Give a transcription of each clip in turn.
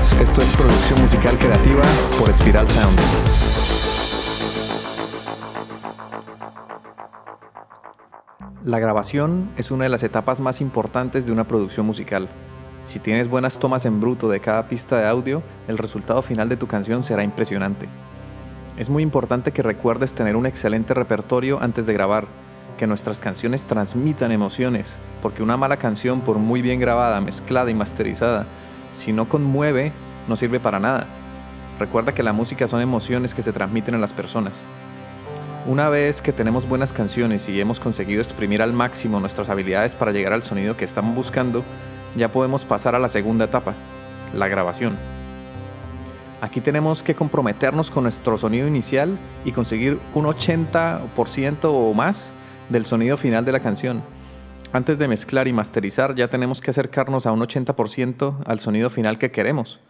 Esto es producción musical creativa por Spiral Sound. La grabación es una de las etapas más importantes de una producción musical. Si tienes buenas tomas en bruto de cada pista de audio, el resultado final de tu canción será impresionante. Es muy importante que recuerdes tener un excelente repertorio antes de grabar, que nuestras canciones transmitan emociones, porque una mala canción, por muy bien grabada, mezclada y masterizada, si no conmueve, no sirve para nada. Recuerda que la música son emociones que se transmiten a las personas. Una vez que tenemos buenas canciones y hemos conseguido exprimir al máximo nuestras habilidades para llegar al sonido que estamos buscando, ya podemos pasar a la segunda etapa, la grabación. Aquí tenemos que comprometernos con nuestro sonido inicial y conseguir un 80% o más del sonido final de la canción. Antes de mezclar y masterizar ya tenemos que acercarnos a un 80% al sonido final que queremos.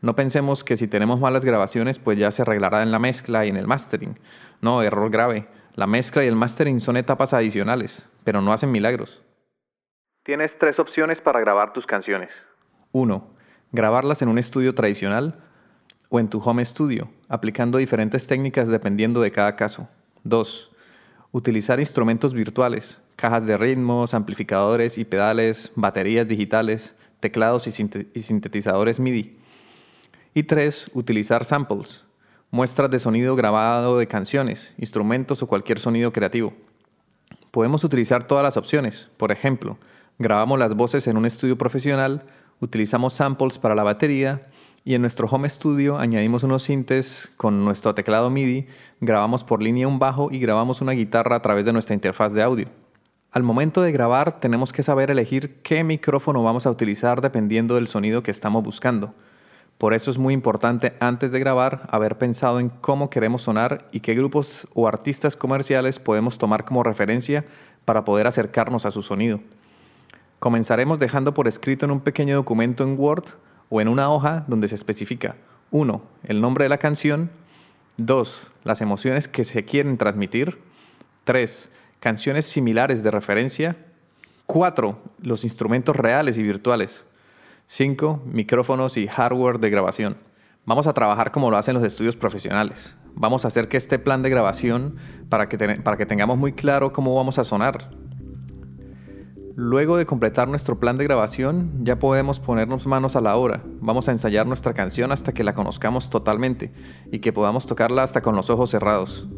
No pensemos que si tenemos malas grabaciones pues ya se arreglará en la mezcla y en el mastering. No, error grave. La mezcla y el mastering son etapas adicionales, pero no hacen milagros. Tienes tres opciones para grabar tus canciones. 1. Grabarlas en un estudio tradicional o en tu home studio, aplicando diferentes técnicas dependiendo de cada caso. 2. Utilizar instrumentos virtuales, cajas de ritmos, amplificadores y pedales, baterías digitales, teclados y, sintetizadores MIDI. Y 3. Utilizar samples, muestras de sonido grabado de canciones, instrumentos o cualquier sonido creativo. Podemos utilizar todas las opciones. Por ejemplo, grabamos las voces en un estudio profesional, utilizamos samples para la batería y en nuestro home studio añadimos unos sintes con nuestro teclado MIDI, grabamos por línea un bajo y grabamos una guitarra a través de nuestra interfaz de audio. Al momento de grabar tenemos que saber elegir qué micrófono vamos a utilizar dependiendo del sonido que estamos buscando. Por eso es muy importante antes de grabar haber pensado en cómo queremos sonar y qué grupos o artistas comerciales podemos tomar como referencia para poder acercarnos a su sonido. Comenzaremos dejando por escrito en un pequeño documento en Word o en una hoja donde se especifica 1. El nombre de la canción. 2. Las emociones que se quieren transmitir. 3. Canciones similares de referencia. 4. Los instrumentos reales y virtuales. 5. Micrófonos y hardware de grabación. Vamos a trabajar como lo hacen los estudios profesionales. Vamos a hacer que este plan de grabación, para que, para que tengamos muy claro cómo vamos a sonar, Luego de completar nuestro plan de grabación, ya podemos ponernos manos a la obra. Vamos a ensayar nuestra canción hasta que la conozcamos totalmente y que podamos tocarla hasta con los ojos cerrados.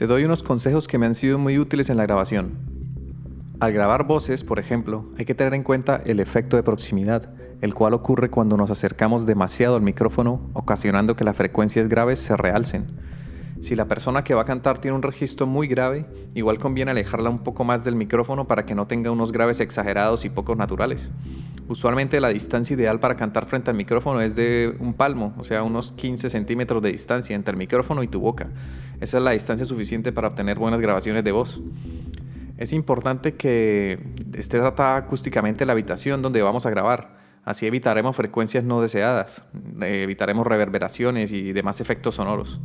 Te doy unos consejos que me han sido muy útiles en la grabación. Al grabar voces, por ejemplo, hay que tener en cuenta el efecto de proximidad, el cual ocurre cuando nos acercamos demasiado al micrófono, ocasionando que las frecuencias graves se realcen. Si la persona que va a cantar tiene un registro muy grave, igual conviene alejarla un poco más del micrófono para que no tenga unos graves exagerados y pocos naturales. Usualmente la distancia ideal para cantar frente al micrófono es de un palmo, o sea, unos 15 centímetros de distancia entre el micrófono y tu boca. Esa es la distancia suficiente para obtener buenas grabaciones de voz. Es importante que esté tratada acústicamente la habitación donde vamos a grabar. Así evitaremos frecuencias no deseadas, evitaremos reverberaciones y demás efectos sonoros.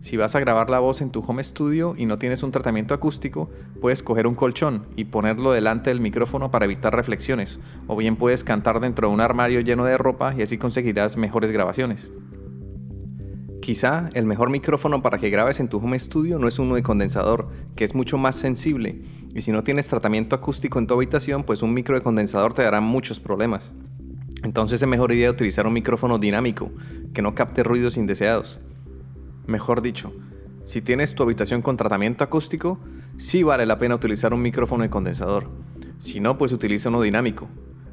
Si vas a grabar la voz en tu home studio y no tienes un tratamiento acústico, puedes coger un colchón y ponerlo delante del micrófono para evitar reflexiones, o bien puedes cantar dentro de un armario lleno de ropa y así conseguirás mejores grabaciones. Quizá el mejor micrófono para que grabes en tu home studio no es uno de condensador, que es mucho más sensible, y si no tienes tratamiento acústico en tu habitación, pues un micro de condensador te dará muchos problemas. Entonces es mejor idea utilizar un micrófono dinámico, que no capte ruidos indeseados. Mejor dicho, si tienes tu habitación con tratamiento acústico, sí vale la pena utilizar un micrófono de condensador. Si no, pues utiliza uno dinámico.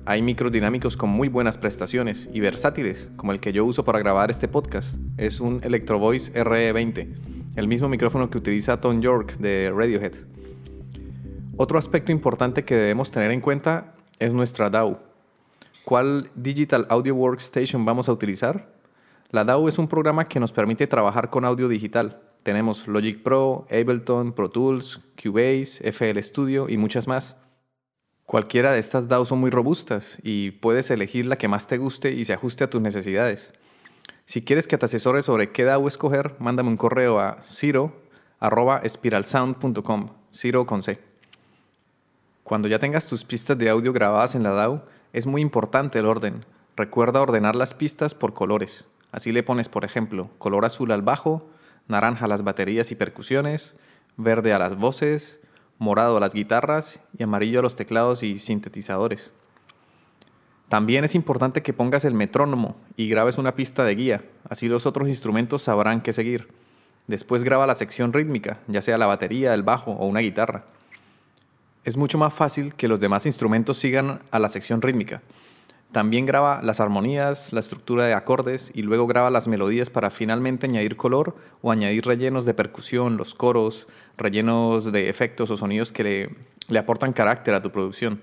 Hay micros dinámicos con muy buenas prestaciones y versátiles, como el que yo uso para grabar este podcast. Es un Electro Voice RE20, el mismo micrófono que utiliza Tom York de Radiohead. Otro aspecto importante que debemos tener en cuenta es nuestra DAW. ¿Cuál Digital Audio Workstation vamos a utilizar? La DAW es un programa que nos permite trabajar con audio digital. Tenemos Logic Pro, Ableton, Pro Tools, Cubase, FL Studio y muchas más. Cualquiera de estas DAW son muy robustas y puedes elegir la que más te guste y se ajuste a tus necesidades. Si quieres que te asesore sobre qué DAW escoger, mándame un correo a ciro.espiralsound.com, ciro con C. Cuando ya tengas tus pistas de audio grabadas en la DAW, es muy importante el orden Recuerda ordenar las pistas por colores. Así le pones, por ejemplo, color azul al bajo, naranja a las baterías y percusiones, verde a las voces, morado a las guitarras y amarillo a los teclados y sintetizadores. También es importante que pongas el metrónomo y grabes una pista de guía, así los otros instrumentos sabrán qué seguir. Después graba la sección rítmica, ya sea la batería, el bajo o una guitarra. Es mucho más fácil que los demás instrumentos sigan a la sección rítmica. También graba las armonías, la estructura de acordes y luego graba las melodías para finalmente añadir color o añadir rellenos de percusión, los coros, rellenos de efectos o sonidos que le, aportan carácter a tu producción.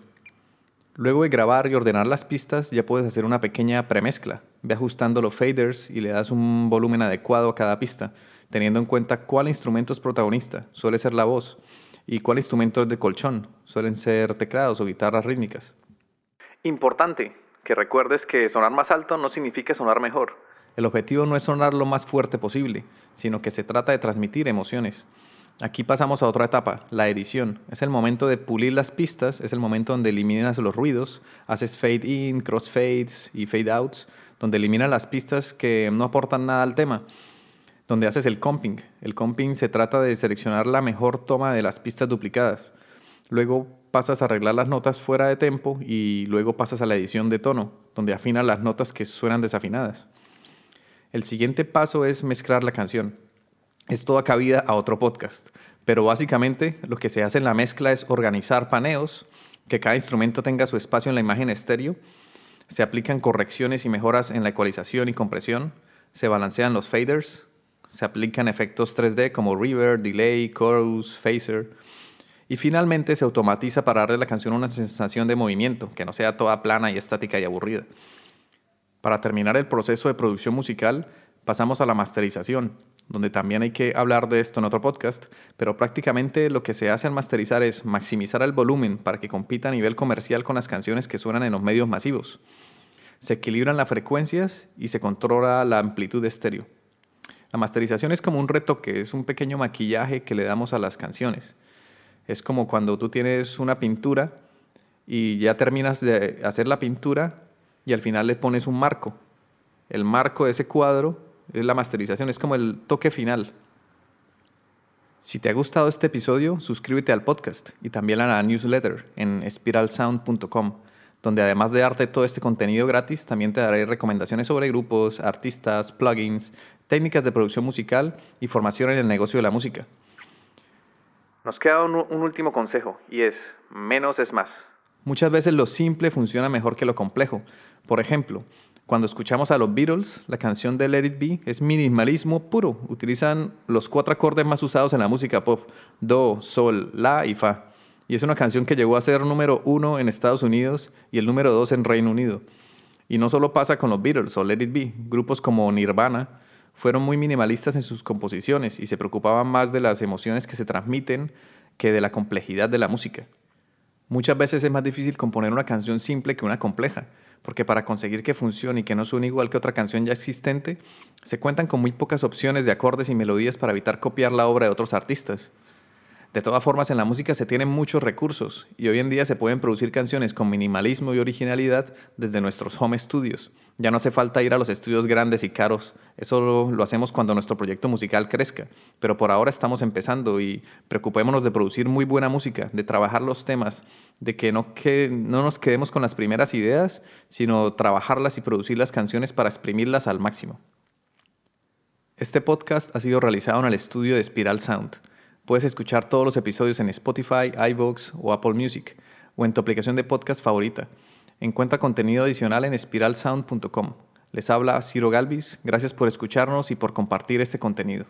Luego de grabar y ordenar las pistas, ya puedes hacer una pequeña premezcla. Ve ajustando los faders y le das un volumen adecuado a cada pista, teniendo en cuenta cuál instrumento es protagonista, suele ser la voz, y cuál instrumento es de colchón, suelen ser teclados o guitarras rítmicas. Importante, que recuerdes que sonar más alto no significa sonar mejor. El objetivo no es sonar lo más fuerte posible, sino que se trata de transmitir emociones. Aquí pasamos a otra etapa, la edición. Es el momento de pulir las pistas, es el momento donde eliminas los ruidos, haces fade in, crossfades y fade outs, donde eliminas las pistas que no aportan nada al tema, donde haces el comping. El comping se trata de seleccionar la mejor toma de las pistas duplicadas. Luego pasas a arreglar las notas fuera de tempo y luego pasas a la edición de tono, donde afinas las notas que suenan desafinadas. El siguiente paso es mezclar la canción es toda cabida a otro podcast. Pero básicamente lo que se hace en la mezcla es organizar paneos, que cada instrumento tenga su espacio en la imagen estéreo, se aplican correcciones y mejoras en la ecualización y compresión, se balancean los faders, se aplican efectos 3D como reverb, delay, chorus, phaser, y finalmente se automatiza para darle a la canción una sensación de movimiento, que no sea toda plana y estática y aburrida. Para terminar el proceso de producción musical, pasamos a la masterización, donde también hay que hablar de esto en otro podcast, pero prácticamente lo que se hace al masterizar es maximizar el volumen para que compita a nivel comercial con las canciones que suenan en los medios masivos. Se equilibran las frecuencias y se controla la amplitud de estéreo. La masterización es como un retoque, es un pequeño maquillaje que le damos a las canciones. Es como cuando tú tienes una pintura y ya terminas de hacer la pintura y al final le pones un marco. El marco de ese cuadro es la masterización, es como el toque final. Si te ha gustado este episodio, suscríbete al podcast y también a la newsletter en spiralsound.com, donde además de darte todo este contenido gratis, también te daré recomendaciones sobre grupos, artistas, plugins, técnicas de producción musical y formación en el negocio de la música. Nos queda un, último consejo y es, menos es más. Muchas veces lo simple funciona mejor que lo complejo. Por ejemplo, cuando escuchamos a los Beatles, la canción de Let It Be es minimalismo puro. Utilizan los cuatro acordes más usados en la música pop: Do, Sol, La y Fa. Y es una canción que llegó a ser número uno en Estados Unidos y el número dos en Reino Unido. Y no solo pasa con los Beatles o Let It Be, grupos como Nirvana fueron muy minimalistas en sus composiciones y se preocupaban más de las emociones que se transmiten que de la complejidad de la música. Muchas veces es más difícil componer una canción simple que una compleja, porque para conseguir que funcione y que no suene igual que otra canción ya existente, se cuentan con muy pocas opciones de acordes y melodías para evitar copiar la obra de otros artistas. De todas formas, en la música se tienen muchos recursos y hoy en día se pueden producir canciones con minimalismo y originalidad desde nuestros home studios. Ya no hace falta ir a los estudios grandes y caros, eso lo, hacemos cuando nuestro proyecto musical crezca, pero por ahora estamos empezando y preocupémonos de producir muy buena música, de trabajar los temas, de que no, que no nos quedemos con las primeras ideas, sino trabajarlas y producir las canciones para exprimirlas al máximo. Este podcast ha sido realizado en el estudio de Spiral Sound. Puedes escuchar todos los episodios en Spotify, iVoox o Apple Music o en tu aplicación de podcast favorita. Encuentra contenido adicional en spiralsound.com. Les habla Ciro Galvis. Gracias por escucharnos y por compartir este contenido.